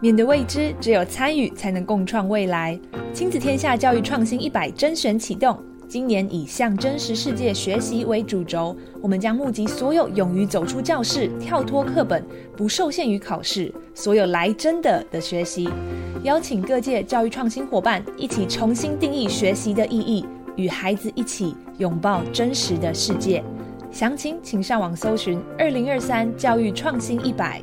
面对未知，只有参与才能共创未来。亲子天下教育创新一百甄选启动，今年以向真实世界学习为主轴，我们将募集所有勇于走出教室、跳脱课本、不受限于考试、所有来真的的学习，邀请各界教育创新伙伴一起重新定义学习的意义，与孩子一起拥抱真实的世界。详情请上网搜寻“二零二三教育创新一百”。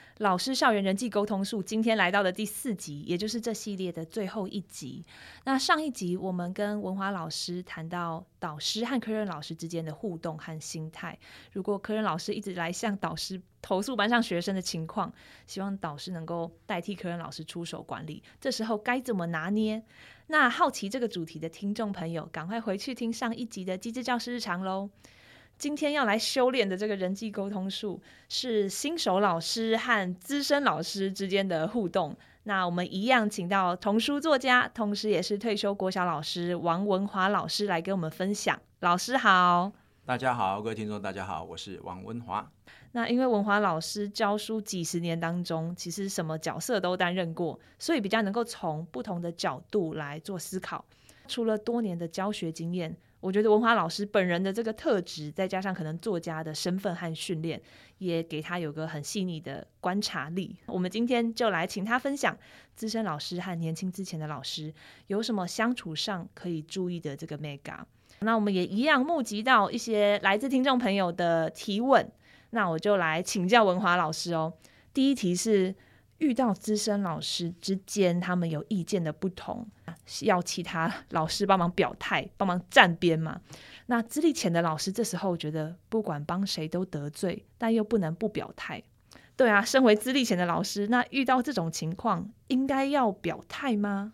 老师校园人际沟通术今天来到的第四集，也就是这系列的最后一集。那上一集我们跟文华老师谈到导师和科任老师之间的互动和心态。如果科任老师一直来向导师投诉班上学生的情况，希望导师能够代替科任老师出手管理。这时候该怎么拿捏？那好奇这个主题的听众朋友，赶快回去听上一集的《机智教师日常》喽。今天要来修炼的这个人际沟通术，是新手老师和资深老师之间的互动。那我们一样请到童书作家，同时也是退休国小老师王文华老师来跟我们分享。老师好，大家好，各位听众大家好，我是王文华。那因为文华老师教书几十年当中，其实什么角色都担任过，所以比较能够从不同的角度来做思考。除了多年的教学经验。我觉得文华老师本人的这个特质，再加上可能作家的身份和训练，也给他有个很细腻的观察力。我们今天就来请他分享资深老师和年轻之前的老师有什么相处上可以注意的这个 mega。那我们也一样募集到一些来自听众朋友的提问，那我就来请教文华老师哦。第一题是。遇到资深老师之间，他们有意见的不同，要其他老师帮忙表态、帮忙站边嘛？那资历浅的老师这时候觉得，不管帮谁都得罪，但又不能不表态。对啊，身为资历浅的老师，那遇到这种情况，应该要表态吗？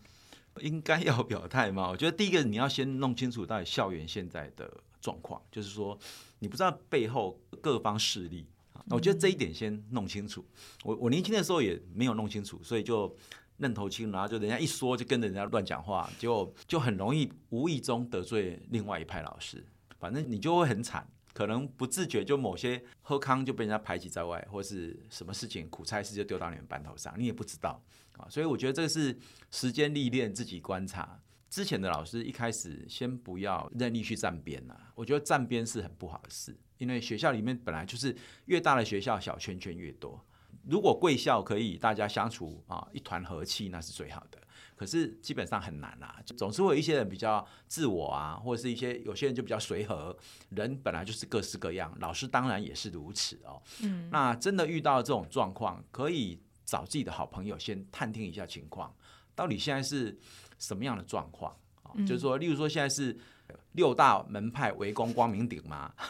应该要表态吗？我觉得第一个你要先弄清楚到底校园现在的状况，就是说你不知道背后各方势力。我觉得这一点先弄清楚。我我年轻的时候也没有弄清楚，所以就愣头青，然后就人家一说就跟着人家乱讲话，就就很容易无意中得罪另外一派老师。反正你就会很惨，可能不自觉就某些喝康就被人家排挤在外，或是什么事情苦差事就丢到你们班头上，你也不知道啊。所以我觉得这个是时间历练，自己观察。之前的老师一开始先不要任意去站边呐，我觉得站边是很不好的事。因为学校里面本来就是越大的学校，小圈圈越多。如果贵校可以大家相处啊，一团和气，那是最好的。可是基本上很难啊，总是会有一些人比较自我啊，或者是一些有些人就比较随和。人本来就是各式各样，老师当然也是如此哦。嗯，那真的遇到这种状况，可以找自己的好朋友先探听一下情况，到底现在是什么样的状况啊？就是说，例如说现在是。六大门派围攻光明顶吗？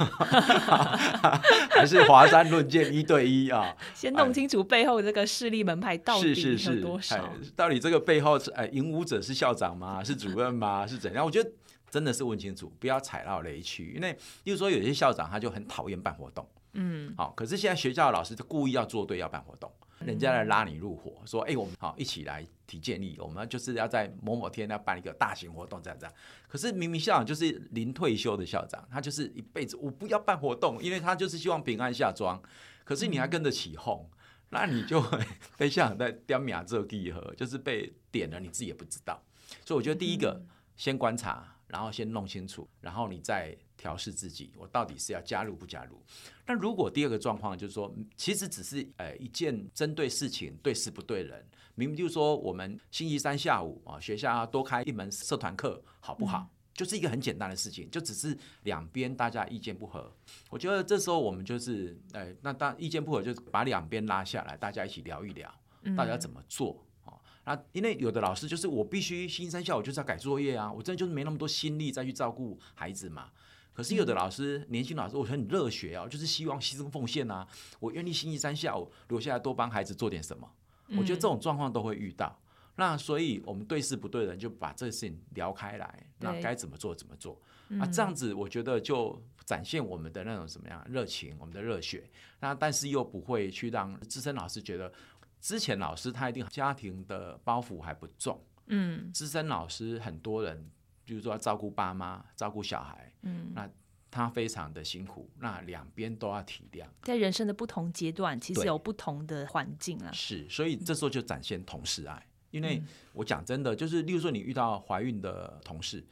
还是华山论剑一对一啊？先弄清楚背后这个势力门派到底是多少？是是是，到底这个背后是哎，引武者是校长吗？是主任吗？是怎样？我觉得真的是问清楚，不要踩到雷区。因为，例如说有些校长他就很讨厌办活动，嗯，好，可是现在学校的老师就故意要做对，要办活动。人家来拉你入伙，说：“哎、欸，我们好一起来提建议，我们就是要在某某天要办一个大型活动，这样这样。可是明明校长就是临退休的校长，他就是一辈子我不要办活动，因为他就是希望平安下庄。可是你还跟着起哄，嗯、那你就会 被校长在点名做记号，就是被点了，你自己也不知道。所以我觉得第一个、嗯、先观察，然后先弄清楚，然后你再。”调试自己，我到底是要加入不加入？那如果第二个状况就是说，其实只是呃一件针对事情对事不对人，明明就是说我们星期三下午啊学校要多开一门社团课，好不好？嗯、就是一个很简单的事情，就只是两边大家意见不合。我觉得这时候我们就是呃那当意见不合，就把两边拉下来，大家一起聊一聊，大家怎么做啊？那、嗯、因为有的老师就是我必须星期三下午就是要改作业啊，我真的就是没那么多心力再去照顾孩子嘛。可是有的老师，年轻老师，我很热血啊，就是希望牺牲奉献啊，我愿意星期三下午留下来多帮孩子做点什么。我觉得这种状况都会遇到。那所以我们对事不对人，就把这个事情聊开来，那该怎么做怎么做啊？这样子我觉得就展现我们的那种什么样热情，我们的热血。那但是又不会去让资深老师觉得，之前老师他一定家庭的包袱还不重。嗯，资深老师很多人，比如说要照顾爸妈、照顾小孩，嗯，那他非常的辛苦，那两边都要体谅。在人生的不同阶段，其实有不同的环境啊。是，所以这时候就展现同事爱。因为我讲真的，就是例如说你遇到怀孕的同事，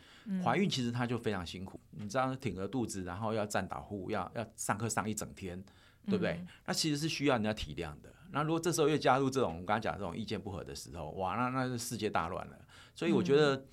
怀孕其实他就非常辛苦，你知道挺着肚子，然后要站导护，要要上课上一整天，对不对？那其实是需要人家体谅的。那如果这时候又加入这种我们刚才讲这种意见不合的时候，哇，那那是世界大乱了。所以我觉得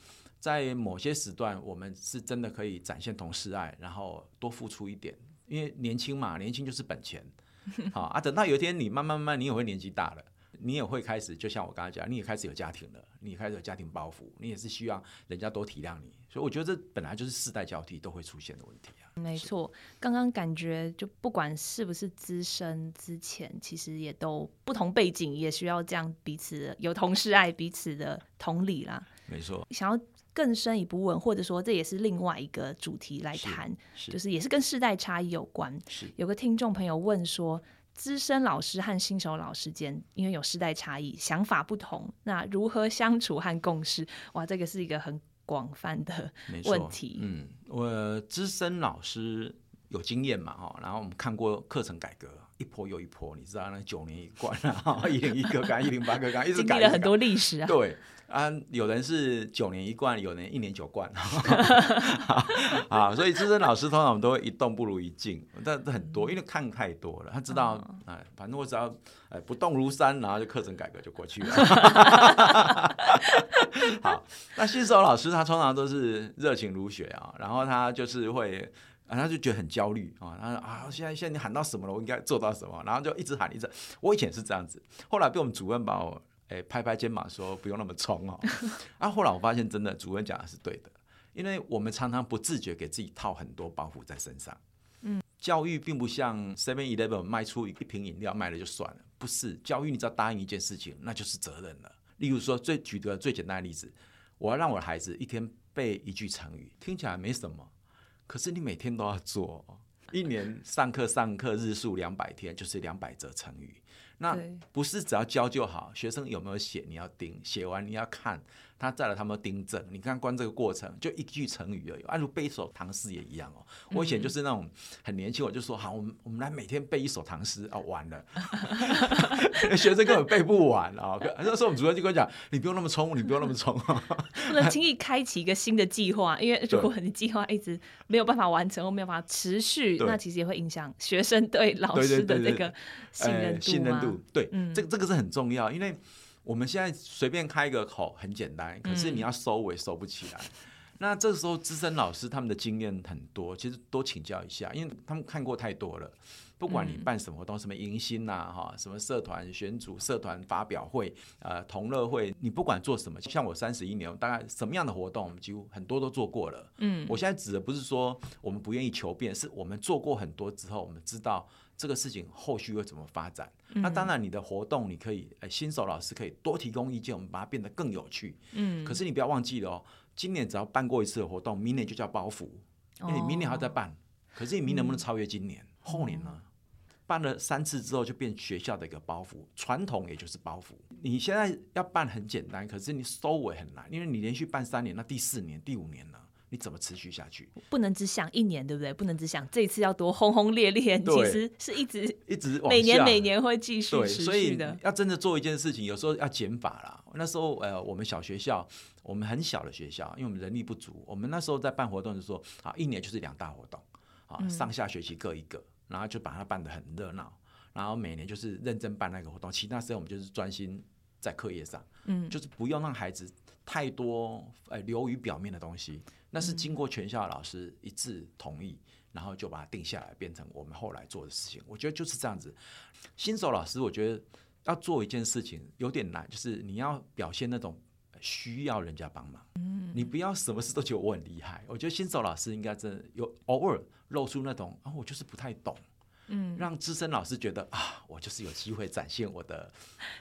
在某些时段，我们是真的可以展现同事爱，然后多付出一点，因为年轻嘛，年轻就是本钱。好啊，等到有一天你慢慢慢慢，你也会年纪大了。你也会开始，就像我刚才讲，你也开始有家庭了，你开始有家庭包袱，你也是需要人家多体谅你，所以我觉得这本来就是世代交替都会出现的问题啊。没错，刚刚感觉就不管是不是资深之前，其实也都不同背景，也需要这样彼此有同事爱彼此的同理啦。没错，想要更深一步问，或者说这也是另外一个主题来谈，就是也是跟世代差异有关。是有个听众朋友问说。资深老师和新手老师间，因为有世代差异，想法不同，那如何相处和共事？哇，这个是一个很广泛的问题。嗯，我资深老师有经验嘛，哈，然后我们看过课程改革一波又一波，你知道那九年一贯啊，一零一个纲，一零八个纲，一直改，了很多历史啊。对。啊，有人是九年一贯，有人一年九贯，啊，所以资深老师通常我们都会一动不如一静，但很多，因为看太多了，他知道，哎、嗯，反正我只要哎不动如山，然后就课程改革就过去了。好，那新手老师他通常都是热情如雪啊，然后他就是会，啊，他就觉得很焦虑啊，他说啊，现在现在你喊到什么了，我应该做到什么，然后就一直喊一直，我以前是这样子，后来被我们主任把我。哎，拍拍肩膀说不用那么冲哦。啊，后来我发现真的主任讲的是对的，因为我们常常不自觉给自己套很多包袱在身上。嗯，教育并不像 Seven Eleven 卖出一瓶饮料卖了就算了，不是教育，你只要答应一件事情，那就是责任了。例如说，最举个最简单的例子，我要让我的孩子一天背一句成语，听起来没什么，可是你每天都要做，一年上课上课日数两百天，就是两百则成语。那不是只要教就好，学生有没有写你要盯，写完你要看。他再来，他们订正。你看，光这个过程就一句成语而已。按如背一首唐诗也一样哦。我以前就是那种很年轻，我就说好，我们我们来每天背一首唐诗哦，完了，学生根本背不完啊。那时候我们主任就跟我讲，你不用那么冲，你不用那么冲，不能轻易开启一个新的计划，因为如果你计划一直没有办法完成或没有办法持续，那其实也会影响学生对老师的这个信任度。信任度，对，这这个是很重要，因为。我们现在随便开一个口很简单，可是你要收尾收不起来。那这时候资深老师他们的经验很多，其实多请教一下，因为他们看过太多了。不管你办什么活动，什么迎新呐，哈，什么社团选组、社团发表会、呃同乐会，你不管做什么，像我三十一年，大概什么样的活动，我们几乎很多都做过了。嗯，我现在指的不是说我们不愿意求变，是我们做过很多之后，我们知道。这个事情后续会怎么发展？嗯、那当然，你的活动你可以，呃，新手老师可以多提供意见，我们把它变得更有趣。嗯，可是你不要忘记了哦，今年只要办过一次的活动，明年就叫包袱，因为你明年还要再办。哦、可是你明年能不能超越今年？嗯、后年呢？办了三次之后就变学校的一个包袱，传统也就是包袱。你现在要办很简单，可是你收尾很难，因为你连续办三年，那第四年、第五年呢？你怎么持续下去？不能只想一年，对不对？不能只想这一次要多轰轰烈烈，其实是一直一直每年每年会继续持续的。要真的做一件事情，有时候要减法啦。那时候呃，我们小学校，我们很小的学校，因为我们人力不足，我们那时候在办活动的时候，啊，一年就是两大活动，啊，上下学期各一个，然后就把它办得很热闹，然后每年就是认真办那个活动，其他时间我们就是专心在课业上，嗯，就是不用让孩子太多呃流于表面的东西。那是经过全校老师一致同意，然后就把它定下来，变成我们后来做的事情。我觉得就是这样子。新手老师，我觉得要做一件事情有点难，就是你要表现那种需要人家帮忙。你不要什么事都觉得我很厉害。我觉得新手老师应该真的有偶尔露出那种啊，我就是不太懂。嗯，让资深老师觉得啊，我就是有机会展现我的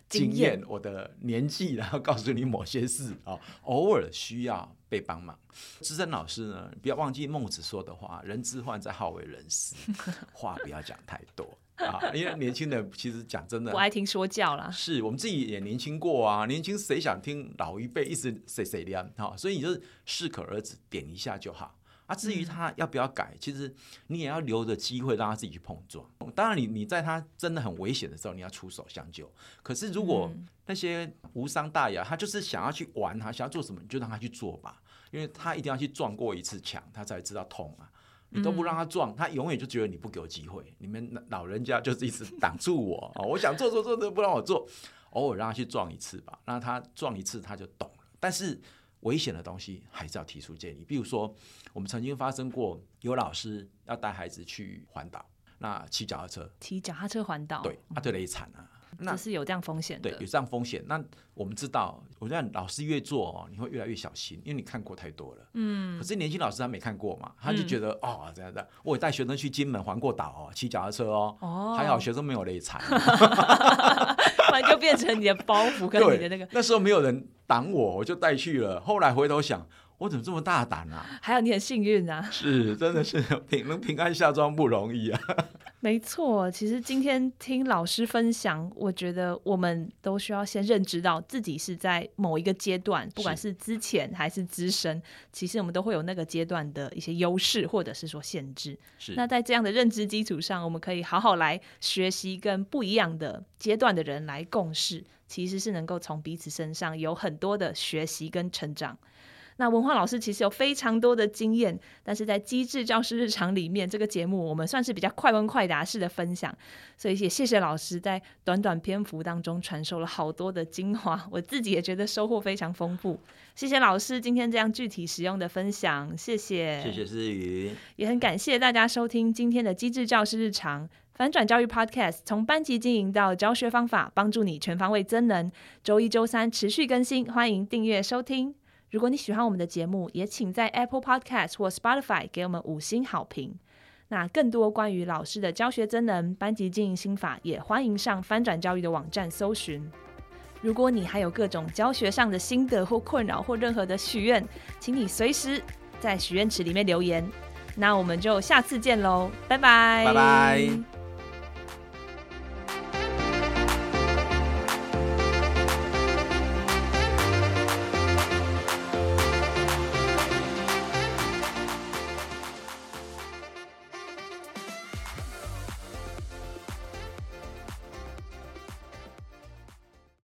经验、经我的年纪，然后告诉你某些事啊，偶尔需要被帮忙。资深老师呢，不要忘记孟子说的话：“人之患在好为人师。”话不要讲太多啊，因为年轻人其实讲真的，我爱听说教啦。是我们自己也年轻过啊，年轻谁想听老一辈一直碎碎念？好，所以你就是适可而止，点一下就好。啊，至于他要不要改，其实你也要留着机会让他自己去碰撞。当然，你你在他真的很危险的时候，你要出手相救。可是如果那些无伤大雅，他就是想要去玩，他想要做什么，你就让他去做吧。因为他一定要去撞过一次墙，他才知道痛啊。你都不让他撞，他永远就觉得你不给我机会。你们老人家就是一直挡住我啊！我想做做做都不让我做，偶尔让他去撞一次吧，让他撞一次他就懂了。但是。危险的东西还是要提出建议，比如说，我们曾经发生过有老师要带孩子去环岛，那骑脚踏车，骑脚踏车环岛，对，啊，对雷惨啊，那是有这样风险的，对，有这样风险。那我们知道，我觉得老师越做哦，你会越来越小心，因为你看过太多了，嗯。可是年轻老师他没看过嘛，他就觉得、嗯、哦，这样这样，我带学生去金门环过岛哦，骑脚踏车哦，哦，还好学生没有累惨。就变成你的包袱跟你的那个。那时候没有人挡我，我就带去了。后来回头想，我怎么这么大胆啊？还有你很幸运啊！是，真的是 平能平安下庄不容易啊。没错，其实今天听老师分享，我觉得我们都需要先认知到自己是在某一个阶段，不管是之前还是资深，其实我们都会有那个阶段的一些优势或者是说限制。是。那在这样的认知基础上，我们可以好好来学习跟不一样的阶段的人来共事，其实是能够从彼此身上有很多的学习跟成长。那文化老师其实有非常多的经验，但是在机智教师日常里面，这个节目我们算是比较快问快答式的分享，所以也谢谢老师在短短篇幅当中传授了好多的精华，我自己也觉得收获非常丰富。谢谢老师今天这样具体实用的分享，谢谢，谢谢思雨，也很感谢大家收听今天的机智教师日常反转教育 Podcast，从班级经营到教学方法，帮助你全方位增能。周一、周三持续更新，欢迎订阅收听。如果你喜欢我们的节目，也请在 Apple Podcast 或 Spotify 给我们五星好评。那更多关于老师的教学真能、班级经营心法，也欢迎上翻转教育的网站搜寻。如果你还有各种教学上的心得或困扰或任何的许愿，请你随时在许愿池里面留言。那我们就下次见喽，拜拜，拜拜。